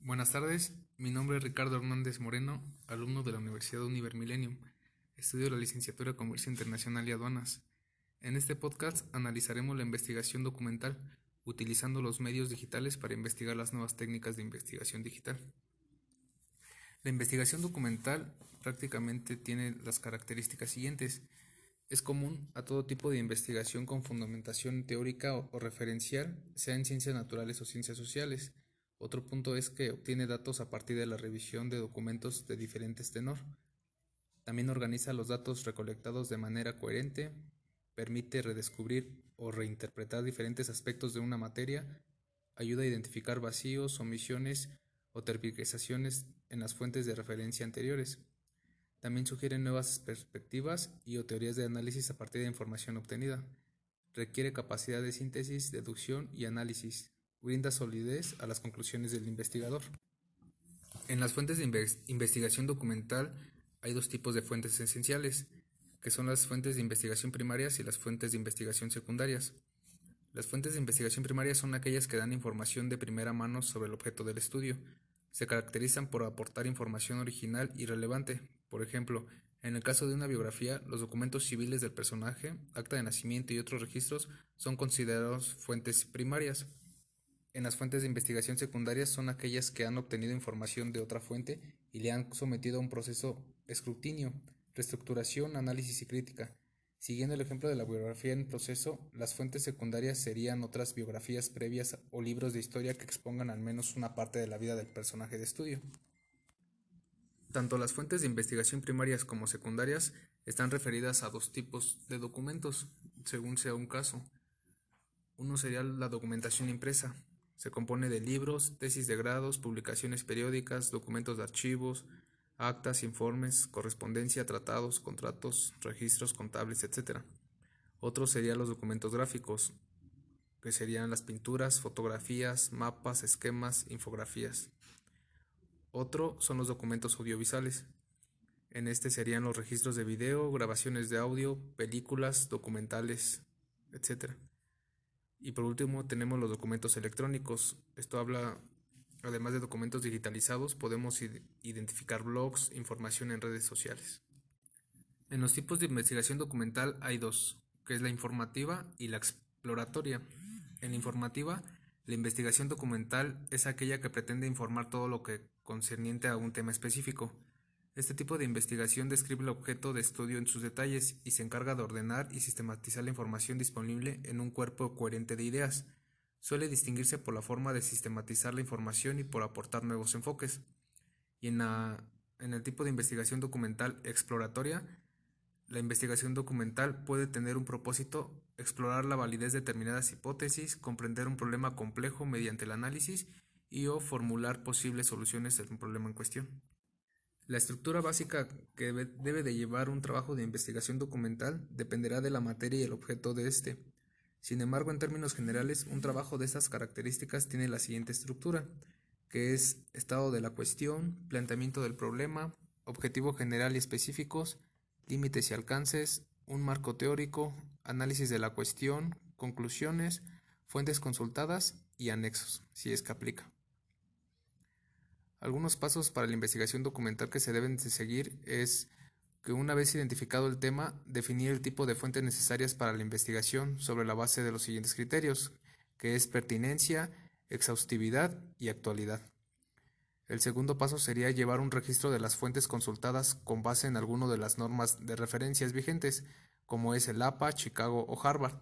Buenas tardes, mi nombre es Ricardo Hernández Moreno, alumno de la Universidad Univer Millennium. Estudio la licenciatura Comercio Internacional y Aduanas. En este podcast analizaremos la investigación documental utilizando los medios digitales para investigar las nuevas técnicas de investigación digital. La investigación documental prácticamente tiene las características siguientes. Es común a todo tipo de investigación con fundamentación teórica o, referencial, sea en ciencias naturales o ciencias sociales. Otro punto es que obtiene datos a partir de la revisión de documentos de diferentes tenor. También organiza los datos recolectados de manera coherente, permite redescubrir o reinterpretar diferentes aspectos de una materia, ayuda a identificar vacíos, omisiones o tergiversaciones en las fuentes de referencia anteriores. También sugiere nuevas perspectivas y o teorías de análisis a partir de información obtenida. Requiere capacidad de síntesis, deducción y análisis. Brinda solidez a las conclusiones del investigador. En las fuentes de investigación documental hay dos tipos de fuentes esenciales, que son las fuentes de investigación primarias y las fuentes de investigación secundarias. Las fuentes de investigación primarias son aquellas que dan información de primera mano sobre el objeto del estudio. Se caracterizan por aportar información original y relevante, por ejemplo, en el caso de una biografía, los documentos civiles del personaje, acta de nacimiento y otros registros son considerados fuentes primarias. En las fuentes de investigación secundarias son aquellas que han obtenido información de otra fuente y le han sometido a un proceso escrutinio, reestructuración, análisis y crítica. Siguiendo el ejemplo de la biografía en proceso, las fuentes secundarias serían otras biografías previas o libros de historia que expongan al menos una parte de la vida del personaje de estudio. Tanto las fuentes de investigación primarias como secundarias están referidas a dos tipos de documentos, según sea un caso. Uno sería la documentación impresa. Se compone de libros, tesis de grados, publicaciones periódicas, documentos de archivos, actas, informes, correspondencia, tratados, contratos, registros contables, etc. Otro serían los documentos gráficos, que serían las pinturas, fotografías, mapas, esquemas, infografías. Otro son los documentos audiovisuales. En este serían los registros de video, grabaciones de audio, películas, documentales, etc. Y por último tenemos los documentos electrónicos. Esto habla, además de documentos digitalizados, podemos identificar blogs, información en redes sociales. En los tipos de investigación documental hay dos, que es la informativa y la exploratoria. En la informativa, la investigación documental es aquella que pretende informar todo lo que concerniente a un tema específico. Este tipo de investigación describe el objeto de estudio en sus detalles y se encarga de ordenar y sistematizar la información disponible en un cuerpo coherente de ideas. Suele distinguirse por la forma de sistematizar la información y por aportar nuevos enfoques. Y en, en el tipo de investigación documental exploratoria, la investigación documental puede tener un propósito explorar la validez de determinadas hipótesis, comprender un problema complejo mediante el análisis y o formular posibles soluciones a un problema en cuestión. La estructura básica que debe de llevar un trabajo de investigación documental dependerá de la materia y el objeto de este. Sin embargo, en términos generales, un trabajo de estas características tiene la siguiente estructura, que es estado de la cuestión, planteamiento del problema, objetivo general y específicos, límites y alcances, un marco teórico, análisis de la cuestión, conclusiones, fuentes consultadas y anexos, si es que aplica. Algunos pasos para la investigación documental que se deben de seguir es que una vez identificado el tema, definir el tipo de fuentes necesarias para la investigación sobre la base de los siguientes criterios, que es pertinencia, exhaustividad y actualidad. El segundo paso sería llevar un registro de las fuentes consultadas con base en alguno de las normas de referencias vigentes, como es el APA, Chicago o Harvard.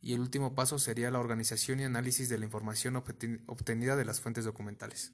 Y el último paso sería la organización y análisis de la información obtenida de las fuentes documentales.